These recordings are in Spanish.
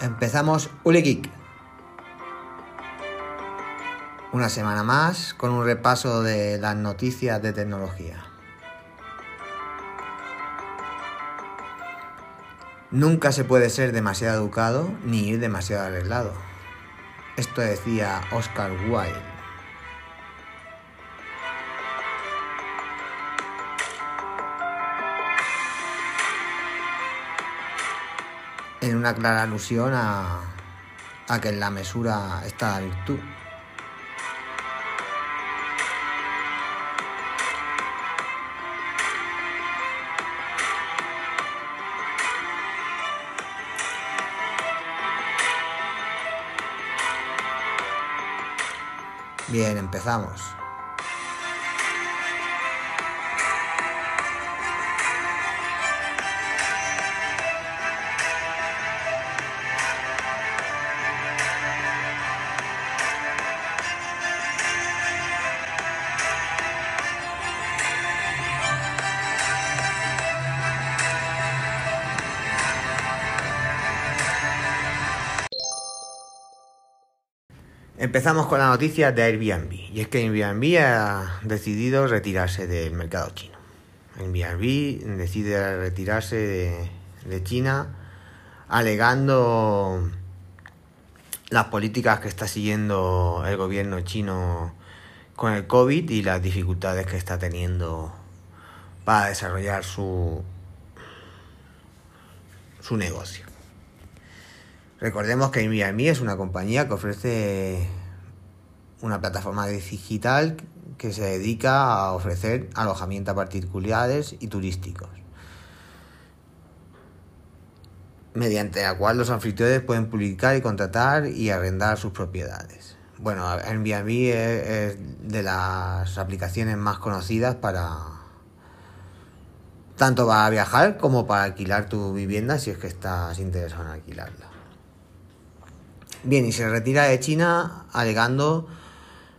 Empezamos Uli Una semana más con un repaso de las noticias de tecnología. Nunca se puede ser demasiado educado ni ir demasiado arreglado. Esto decía Oscar Wilde. En una clara alusión a, que en la mesura está la virtud. Bien, empezamos. Empezamos con la noticia de Airbnb. Y es que Airbnb ha decidido retirarse del mercado chino. Airbnb decide retirarse de, China alegando las políticas que está siguiendo el gobierno chino con el COVID y las dificultades que está teniendo para desarrollar su, su negocio. Recordemos que Airbnb es una compañía que ofrece una plataforma digital que se dedica a ofrecer alojamiento a particulares y turísticos, mediante la cual los anfitriones pueden publicar y contratar y arrendar sus propiedades. Bueno, Airbnb es de las aplicaciones más conocidas para tanto para viajar como para alquilar tu vivienda si es que estás interesado en alquilarla. Bien, y se retira de China alegando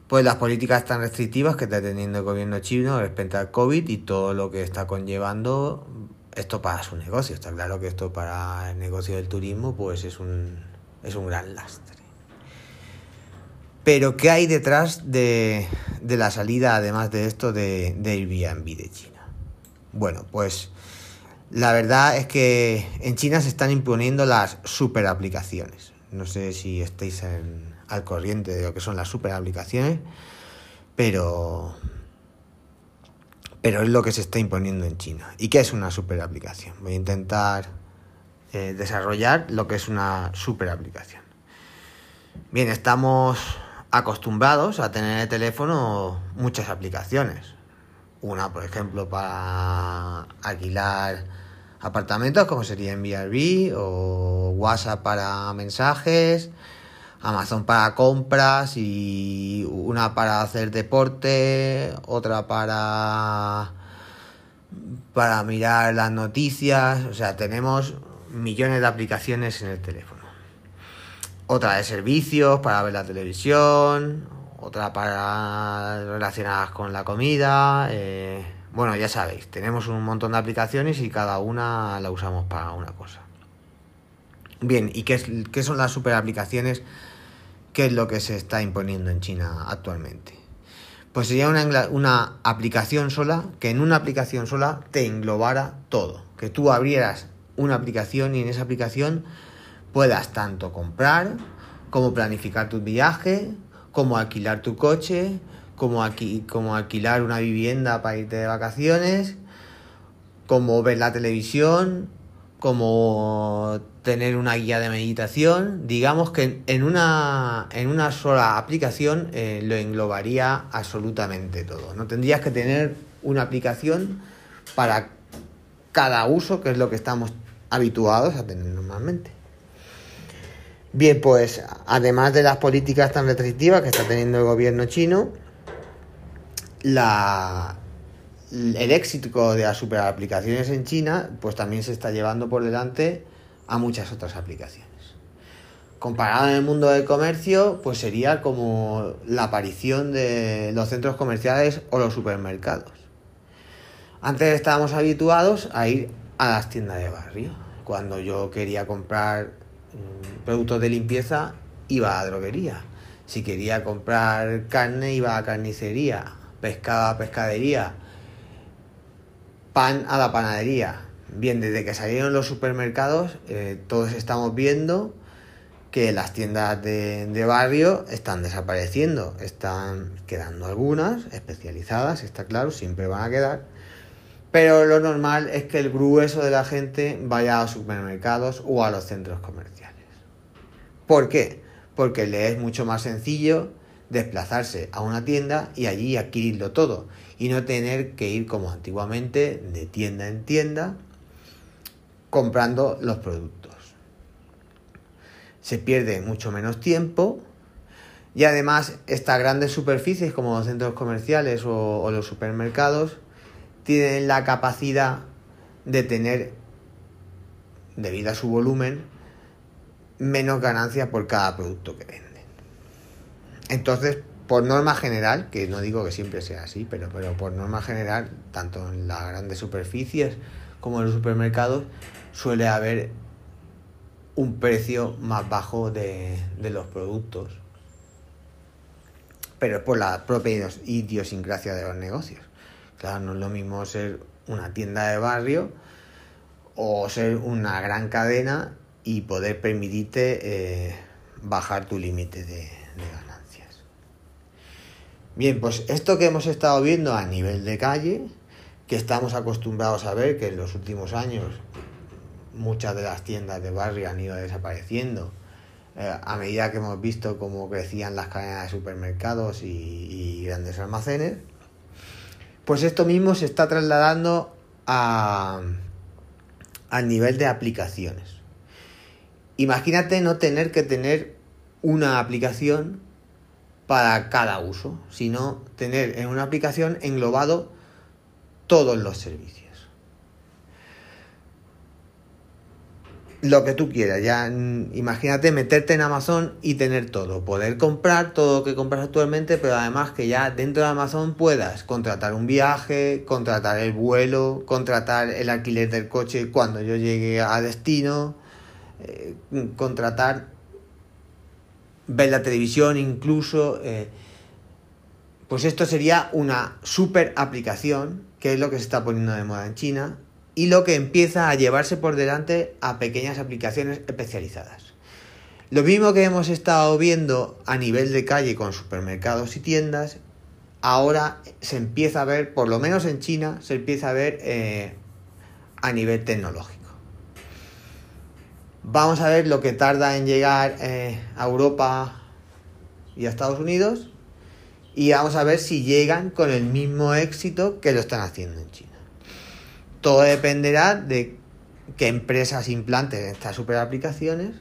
pues las políticas tan restrictivas que está teniendo el gobierno chino respecto al COVID y todo lo que está conllevando esto para su negocio. Está claro que esto para el negocio del turismo pues es un, es un gran lastre. Pero ¿qué hay detrás de, de la salida, además de esto, de, de Airbnb de China? Bueno, pues la verdad es que en China se están imponiendo las super aplicaciones. No sé si estáis al corriente de lo que son las super aplicaciones, pero, pero es lo que se está imponiendo en China. ¿Y qué es una super aplicación? Voy a intentar eh, desarrollar lo que es una super aplicación. Bien, estamos acostumbrados a tener en el teléfono muchas aplicaciones. Una, por ejemplo, para alquilar apartamentos como sería Airbnb o WhatsApp para mensajes, Amazon para compras y una para hacer deporte, otra para para mirar las noticias, o sea, tenemos millones de aplicaciones en el teléfono. Otra de servicios para ver la televisión, otra para relacionadas con la comida, eh, bueno, ya sabéis, tenemos un montón de aplicaciones y cada una la usamos para una cosa. Bien, ¿y qué, qué son las super aplicaciones? ¿Qué es lo que se está imponiendo en China actualmente? Pues sería una, una aplicación sola, que en una aplicación sola te englobara todo. Que tú abrieras una aplicación y en esa aplicación puedas tanto comprar, como planificar tu viaje, como alquilar tu coche, como, aquí, como alquilar una vivienda para irte de vacaciones, como ver la televisión, como tener una guía de meditación. Digamos que en una, en una sola aplicación eh, lo englobaría absolutamente todo. No tendrías que tener una aplicación para cada uso, que es lo que estamos habituados a tener normalmente. Bien, pues además de las políticas tan restrictivas que está teniendo el gobierno chino, la, el éxito de las super aplicaciones en China, pues también se está llevando por delante a muchas otras aplicaciones. Comparado en el mundo del comercio, pues sería como la aparición de los centros comerciales o los supermercados. Antes estábamos habituados a ir a las tiendas de barrio. Cuando yo quería comprar mm, productos de limpieza, iba a droguería. Si quería comprar carne, iba a carnicería, pescado a pescadería, pan a la panadería. Bien, desde que salieron los supermercados, eh, todos estamos viendo que las tiendas de, de, barrio están desapareciendo, están quedando algunas especializadas, está claro, siempre van a quedar, pero lo normal es que el grueso de la gente vaya a supermercados o a los centros comerciales. ¿Por qué? Porque le es mucho más sencillo desplazarse a una tienda y allí adquirirlo todo y no tener que ir como antiguamente de tienda en tienda comprando los productos. Se pierde mucho menos tiempo y además estas grandes superficies como los centros comerciales o, los supermercados tienen la capacidad de tener, debido a su volumen, menos ganancias por cada producto que venden. Entonces, por norma general, que no digo que siempre sea así, pero, pero por norma general, tanto en las grandes superficies como en los supermercados, suele haber un precio más bajo de, de los productos. Pero es por la propia idiosincrasia de los negocios. Claro, no es lo mismo ser una tienda de barrio o ser una gran cadena y poder permitirte eh, bajar tu límite de, de ganancias. Bien, pues esto que hemos estado viendo a nivel de calle, que estamos acostumbrados a ver que en los últimos años muchas de las tiendas de barrio han ido desapareciendo, eh, a medida que hemos visto cómo crecían las cadenas de supermercados y, grandes almacenes, pues esto mismo se está trasladando a, al nivel de aplicaciones. Imagínate no tener que tener una aplicación para cada uso, sino tener en una aplicación englobado todos los servicios. Lo que tú quieras, ya imagínate meterte en Amazon y tener todo, poder comprar todo lo que compras actualmente, pero además que ya dentro de Amazon puedas contratar un viaje, contratar el vuelo, contratar el alquiler del coche cuando yo llegue a destino, eh, contratar ver la televisión incluso. Eh, pues esto sería una super aplicación, que es lo que se está poniendo de moda en China, y lo que empieza a llevarse por delante a pequeñas aplicaciones especializadas. Lo mismo que hemos estado viendo a nivel de calle con supermercados y tiendas, ahora se empieza a ver, por lo menos en China, se empieza a ver eh, a nivel tecnológico. Vamos a ver lo que tarda en llegar eh, a Europa y a Estados Unidos. Y vamos a ver si llegan con el mismo éxito que lo están haciendo en China. Todo dependerá de qué empresas implanten estas super aplicaciones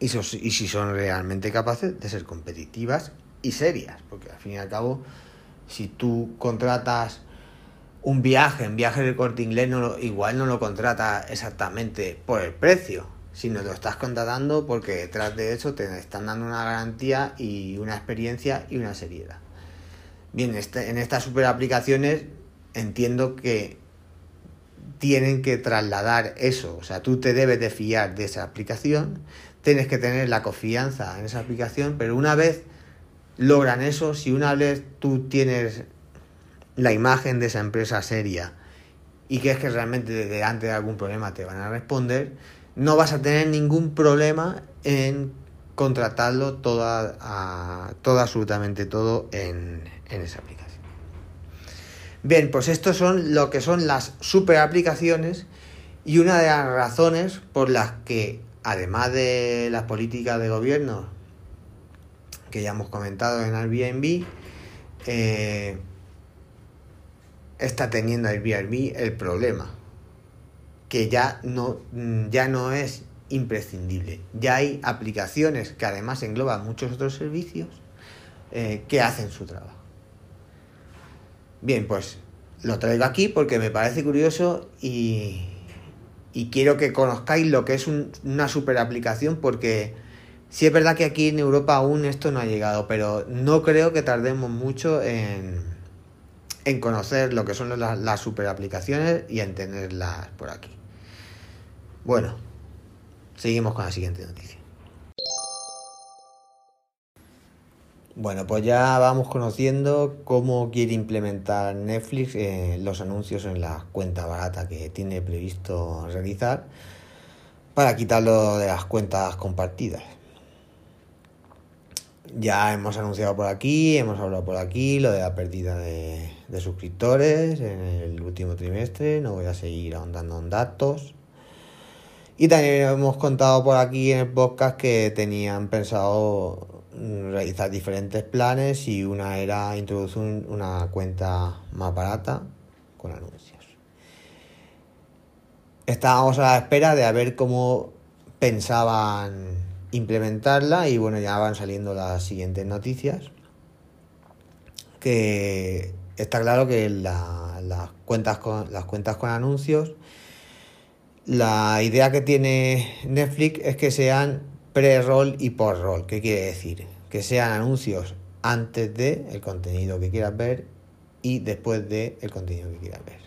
y, y si son realmente capaces de ser competitivas y serias. Porque al fin y al cabo, si tú contratas un viaje, en viaje de corte inglés no igual no lo contrata exactamente por el precio, sino lo estás contratando porque detrás de eso te están dando una garantía y una experiencia y una seriedad. Bien, este, en estas super aplicaciones entiendo que tienen que trasladar eso, o sea, tú te debes de fiar de esa aplicación, tienes que tener la confianza en esa aplicación, pero una vez logran eso, si una vez tú tienes la imagen de esa empresa seria y que es que realmente delante de algún problema te van a responder, no vas a tener ningún problema en contratarlo toda, a, todo absolutamente todo en, en esa aplicación. Bien, pues estos son lo que son las super aplicaciones y una de las razones por las que, además de las políticas de gobierno que ya hemos comentado en Airbnb, eh, está teniendo Airbnb el problema, que ya no, ya no es imprescindible. Ya hay aplicaciones que además engloban muchos otros servicios eh, que hacen su trabajo. Bien, pues lo traigo aquí porque me parece curioso y, y quiero que conozcáis lo que es una super aplicación porque sí es verdad que aquí en Europa aún esto no ha llegado, pero no creo que tardemos mucho en, en conocer lo que son las, las super aplicaciones y en tenerlas por aquí. Bueno, Seguimos con la siguiente noticia. Bueno, pues ya vamos conociendo cómo quiere implementar Netflix eh, los anuncios en la cuenta barata que tiene previsto realizar para quitarlo de las cuentas compartidas. Ya hemos anunciado por aquí, hemos hablado por aquí lo de la pérdida de, suscriptores en el último trimestre, no voy a seguir ahondando en datos. Y también hemos contado por aquí en el podcast que tenían pensado realizar diferentes planes y una era introducir una cuenta más barata con anuncios. Estábamos a la espera de a ver cómo pensaban implementarla y bueno, ya van saliendo las siguientes noticias. Que está claro que las, cuentas con, las cuentas con anuncios, la idea que tiene Netflix es que sean pre-roll y post-roll. ¿Qué quiere decir? Que sean anuncios antes de el contenido que quieras ver y después de el contenido que quieras ver.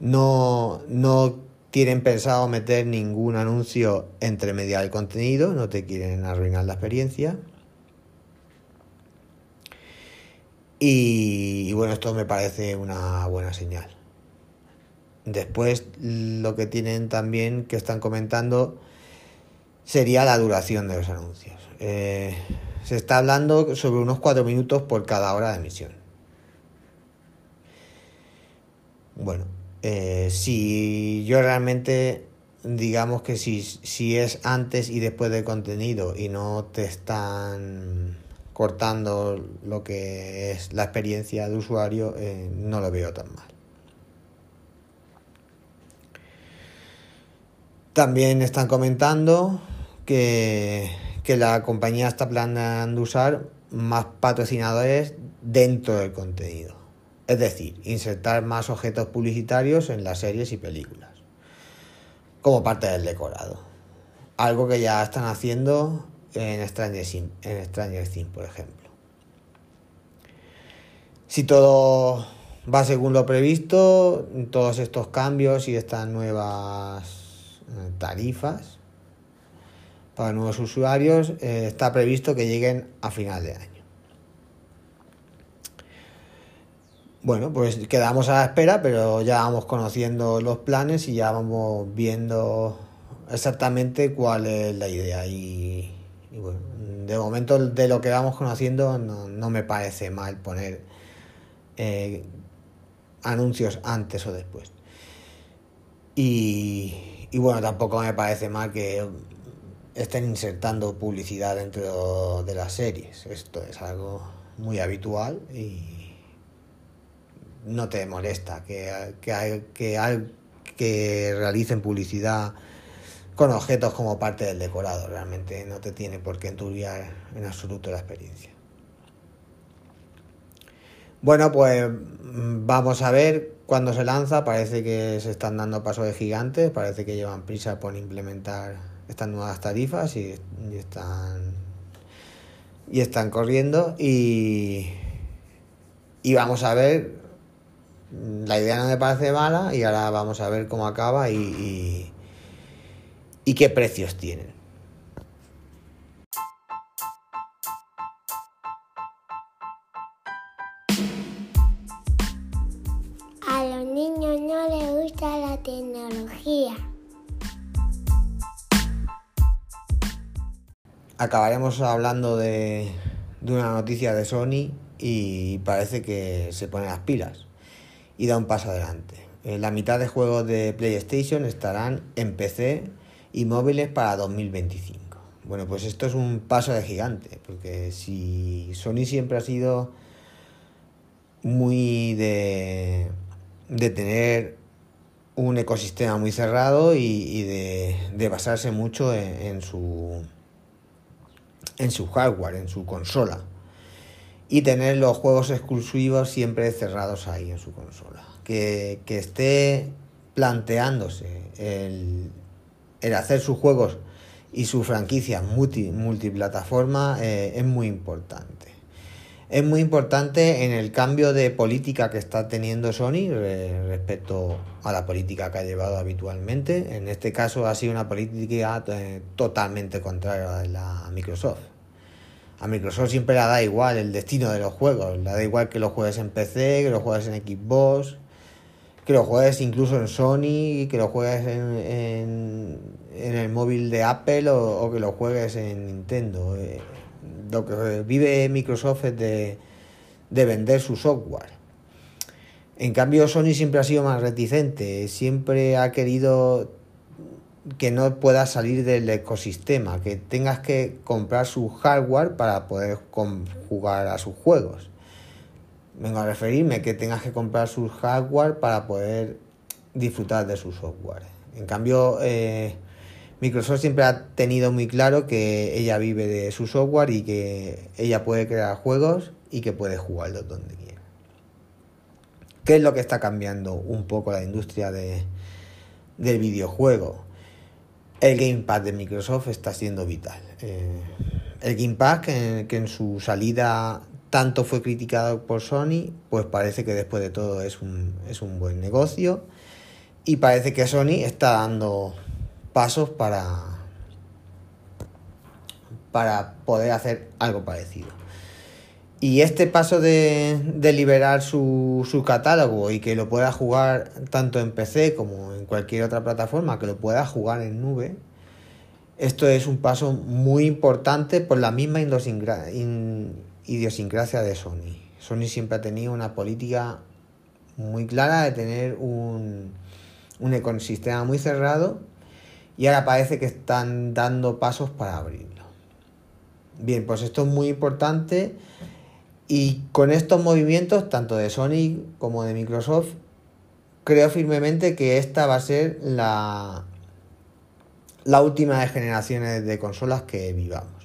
No, no tienen pensado meter ningún anuncio entre media del contenido, no te quieren arruinar la experiencia. Y, bueno, esto me parece una buena señal. Después lo que tienen también que están comentando sería la duración de los anuncios. Eh, se está hablando sobre unos cuatro minutos por cada hora de emisión. Bueno, eh, si yo realmente, digamos que si, si es antes y después del contenido y no te están cortando lo que es la experiencia de usuario, eh, no lo veo tan mal. También están comentando que, la compañía está planeando usar más patrocinadores dentro del contenido. Es decir, insertar más objetos publicitarios en las series y películas, como parte del decorado. Algo que ya están haciendo en Stranger, en Stranger Things, por ejemplo. Si todo va según lo previsto, todos estos cambios y estas nuevas eh, tarifas para nuevos usuarios eh, está previsto que lleguen a final de año. Bueno, pues quedamos a la espera, pero ya vamos conociendo los planes y ya vamos viendo exactamente cuál es la idea. Y, bueno, de momento de lo que vamos conociendo no, me parece mal poner eh, anuncios antes o después. Y, y bueno, tampoco me parece mal que estén insertando publicidad dentro de las series. Esto es algo muy habitual y no te molesta que, que, que, que realicen publicidad con objetos como parte del decorado. Realmente no te tiene por qué enturbiar en absoluto la experiencia. Bueno, pues mm, vamos a ver cuándo se lanza. Parece que se están dando pasos de gigantes, parece que llevan prisa por implementar estas nuevas tarifas y, están y están corriendo y, y vamos a ver la idea no me parece mala y ahora vamos a ver cómo acaba y, y, y qué precios tienen. A los niños no les gusta la tecnología. acabaremos hablando de, una noticia de Sony y parece que se pone las pilas y da un paso adelante. Eh, la mitad de juegos de PlayStation estarán en PC y móviles para 2025. Bueno, pues esto es un paso de gigante, porque si Sony siempre ha sido muy de, de tener un ecosistema muy cerrado y, de, basarse mucho en su en su hardware, en su consola. Y tener los juegos exclusivos siempre cerrados ahí en su consola. Que, esté planteándose el, hacer sus juegos y su franquicia multi, multiplataforma eh, es muy importante. es muy importante en el cambio de política que está teniendo Sony respecto a la política que ha llevado habitualmente. En este caso ha sido una política eh, totalmente contraria a la Microsoft. A Microsoft siempre le da igual el destino de los juegos, le da igual que los juegues en PC, que los juegues en Xbox, que los juegues incluso en Sony, que los juegues en, en, el móvil de Apple o, que los juegues en Nintendo. Eh, lo que vive Microsoft es de, vender su software. En cambio, Sony siempre ha sido más reticente, siempre ha querido que no puedas salir del ecosistema, que tengas que comprar su hardware para poder jugar a sus juegos. Vengo a referirme que tengas que comprar su hardware para poder disfrutar de su software. En cambio, eh, Microsoft siempre ha tenido muy claro que ella vive de su software y que ella puede crear juegos y que puede jugarlos donde quiera. ¿Qué es lo que está cambiando un poco la industria de, del videojuego? El Gamepad de Microsoft está siendo vital. Eh, el Gamepad, que, que en su salida tanto fue criticado por Sony, pues parece que después de todo es un, es un buen negocio y parece que Sony está dando pasos para, para poder hacer algo parecido. Y este paso de, de liberar su, su, catálogo y que lo pueda jugar tanto en PC como en cualquier otra plataforma, que lo pueda jugar en nube, esto es un paso muy importante por la misma idiosincrasia de Sony. Sony siempre ha tenido una política muy clara de tener un, un ecosistema muy cerrado y ahora parece que están dando pasos para abrirlo. Bien, pues esto es muy importante y con estos movimientos, tanto de Sony como de Microsoft, creo firmemente que esta va a ser la, la última de generaciones de consolas que vivamos.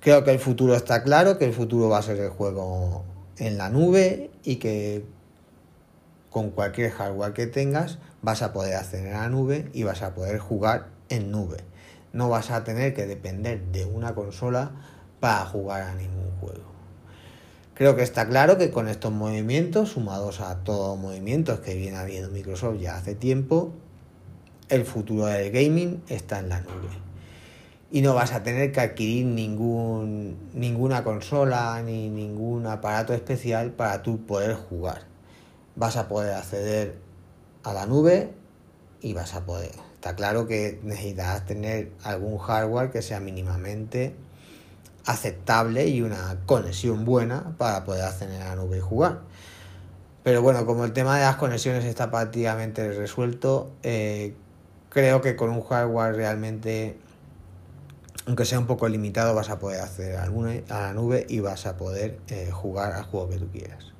Creo que el futuro está claro, que el futuro va a ser el juego en la nube y que con cualquier hardware que tengas vas a poder acceder a la nube y vas a poder jugar en nube. No vas a tener que depender de una consola para jugar a ningún juego. Creo que está claro que con estos movimientos, sumados a todos los movimientos que viene habiendo Microsoft ya hace tiempo, el futuro del gaming está en la nube. Y no vas a tener que adquirir ningún, ninguna consola ni ningún aparato especial para tú poder jugar vas a poder acceder a la nube y vas a poder. Está claro que necesitas tener algún hardware que sea mínimamente aceptable y una conexión buena para poder acceder a la nube y jugar. Pero bueno, como el tema de las conexiones está prácticamente resuelto, eh, creo que con un hardware realmente, aunque sea un poco limitado, vas a poder acceder a la nube y vas a poder eh, jugar al juego que tú quieras.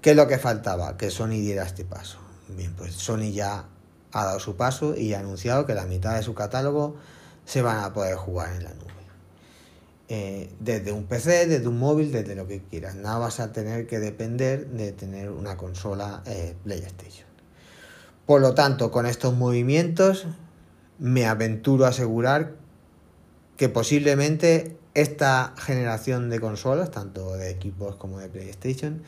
¿Qué es lo que faltaba? Que Sony diera este paso. Bien, pues Sony ya ha dado su paso y ha anunciado que la mitad de su catálogo se van a poder jugar en la nube. Eh, desde un PC, desde un móvil, desde lo que quieras. Nada vas a tener que depender de tener una consola eh, PlayStation. Por lo tanto, con estos movimientos me aventuro a asegurar que posiblemente esta generación de consolas, tanto de equipos como de PlayStation,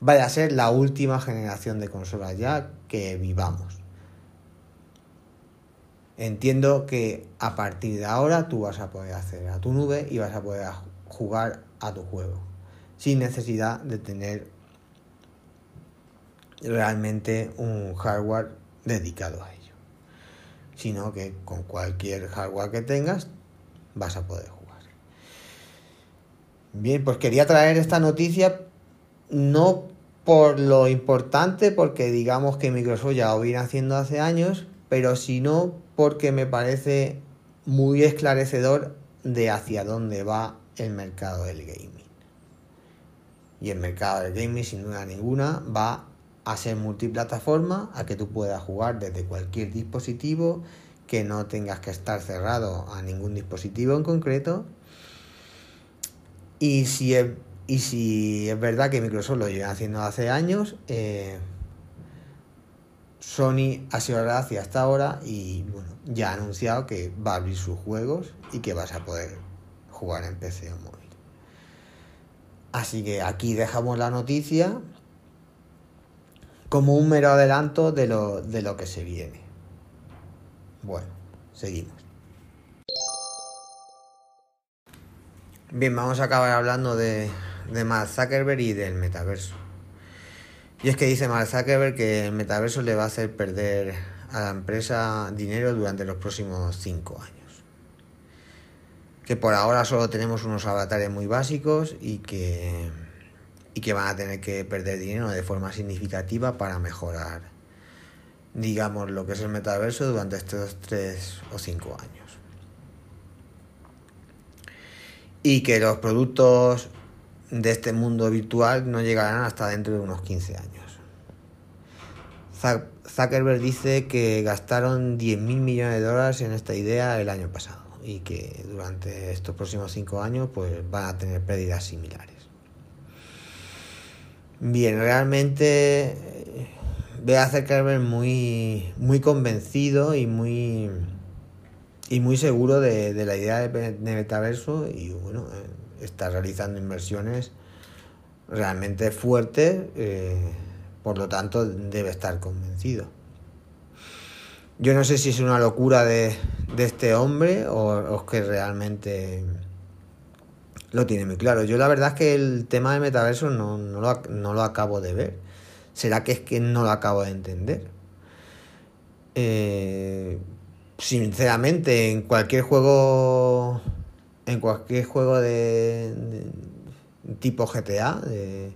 vaya a ser la última generación de consolas ya que vivamos. Entiendo que a partir de ahora tú vas a poder acceder a tu nube y vas a poder jugar a tu juego sin necesidad de tener realmente un hardware dedicado a ello, sino que con cualquier hardware que tengas vas a poder jugar. Bien, pues quería traer esta noticia no por lo importante, porque digamos que Microsoft ya lo viene haciendo hace años, pero sino porque me parece muy esclarecedor de hacia dónde va el mercado del gaming. Y el mercado del gaming, sin duda ninguna, va a ser multiplataforma, a que tú puedas jugar desde cualquier dispositivo, que no tengas que estar cerrado a ningún dispositivo en concreto. Y si y si es verdad que Microsoft lo lleva haciendo hace años, eh, Sony ha sido gracia hasta ahora y bueno, ya ha anunciado que va a abrir sus juegos y que vas a poder jugar en PC o móvil. Así que aquí dejamos la noticia como un mero adelanto de lo, de lo que se viene. Bueno, seguimos. Bien, vamos a acabar hablando de, de Mark Zuckerberg y del metaverso. Y es que dice Mark Zuckerberg que el metaverso le va a hacer perder a la empresa dinero durante los próximos cinco años. Que por ahora solo tenemos unos avatares muy básicos y que, y que van a tener que perder dinero de forma significativa para mejorar, digamos, lo que es el metaverso durante estos tres o cinco años. Y que los productos de este mundo virtual no llegarán hasta dentro de unos 15 años. Zuckerberg dice que gastaron 10.000 millones de dólares en esta idea el año pasado y que durante estos próximos 5 años pues van a tener pérdidas similares. Bien, realmente eh, veo a Zuckerberg muy, muy convencido y muy, y muy seguro de, la idea de, metaverso y bueno, eh, está realizando inversiones realmente fuertes. Eh, por lo tanto, debe estar convencido. Yo no sé si es una locura de, este hombre o, es que realmente lo tiene muy claro. Yo la verdad es que el tema del metaverso no, lo, acabo de ver. ¿Será que es que no lo acabo de entender? Eh, sinceramente, en cualquier juego. En cualquier juego de, de tipo GTA, de,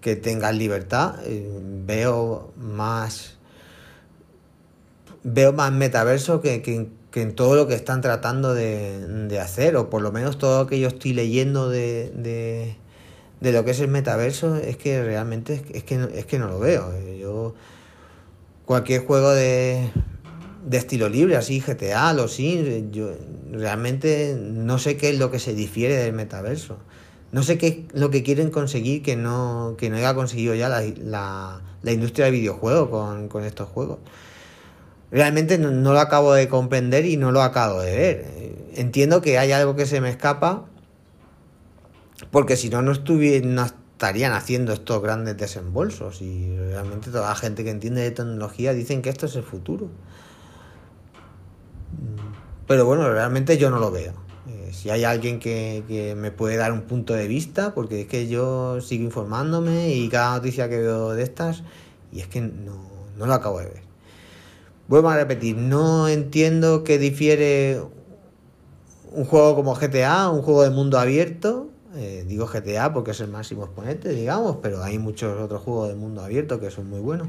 que tengan libertad. Eh, veo más. Veo más metaverso que, en todo lo que están tratando de, hacer, o por lo menos todo lo que yo estoy leyendo de, de, lo que es el metaverso, es que realmente es, que, es que no lo veo. Yo. Cualquier juego de, de estilo libre, así GTA, los Sims, yo realmente no sé qué es lo que se difiere del metaverso. No sé qué es lo que quieren conseguir que no, que no haya conseguido ya la, industria del videojuego con, estos juegos. Realmente no, lo acabo de comprender y no lo acabo de ver. Entiendo que hay algo que se me escapa, porque si no, no, no estarían haciendo estos grandes desembolsos. Y realmente toda la gente que entiende de tecnología dicen que esto es el futuro. Pero bueno, realmente yo no lo veo si hay alguien que, me puede dar un punto de vista, porque es que yo sigo informándome y cada noticia que veo de estas, y es que no, lo acabo de ver. Vuelvo a repetir, no entiendo que difiere un juego como GTA, un juego de mundo abierto, eh, digo GTA porque es el máximo exponente, digamos, pero hay muchos otros juegos de mundo abierto que son muy buenos.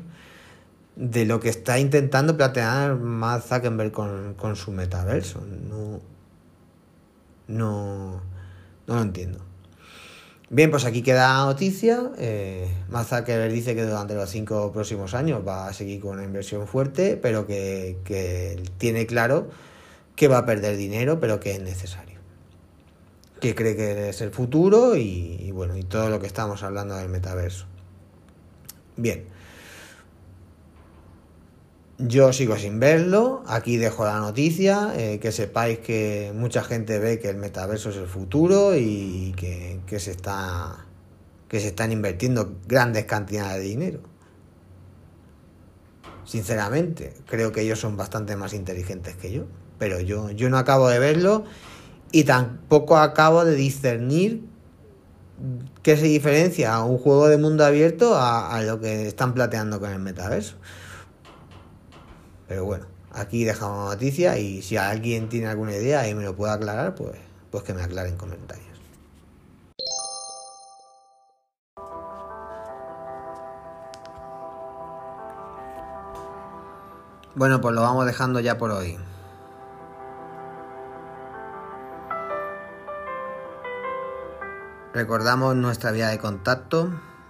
De lo que está intentando plantear Matt Zuckerberg con, con su metaverso. No, no, no lo entiendo. Bien, pues aquí queda noticia. Eh, dice que durante los cinco próximos años va a seguir con una inversión fuerte, pero que, tiene claro que va a perder dinero, pero que es necesario. Que cree que es el futuro y, y bueno, y todo lo que estamos hablando del metaverso. Bien. Yo sigo sin verlo, aquí dejo la noticia, eh, que sepáis que mucha gente ve que el metaverso es el futuro y que, se está que se están invirtiendo grandes cantidades de dinero. Sinceramente, creo que ellos son bastante más inteligentes que yo, pero yo, yo no acabo de verlo y tampoco acabo de discernir qué se diferencia un juego de mundo abierto a, a lo que están plateando con el metaverso. Pero bueno, aquí dejamos la noticia y si alguien tiene alguna idea y me lo puede aclarar, pues, pues que me aclare en comentarios. Bueno, pues lo vamos dejando ya por hoy. Recordamos nuestra vía de contacto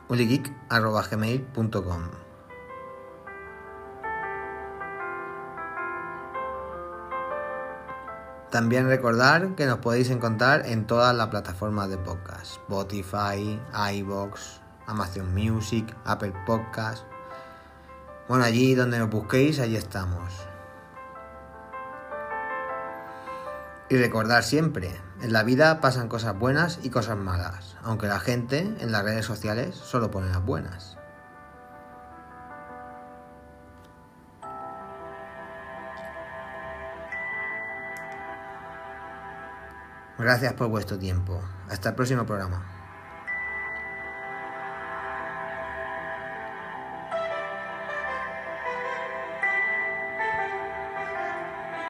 uligeek.gmail.com También recordar que nos podéis encontrar en todas las plataformas de podcast: Spotify, iBox, Amazon Music, Apple Podcast. Bueno, allí donde nos busquéis, allí estamos. Y recordar siempre, en la vida pasan cosas buenas y cosas malas, aunque la gente en las redes sociales solo pone las buenas. Gracias por vuestro tiempo. Hasta el próximo programa.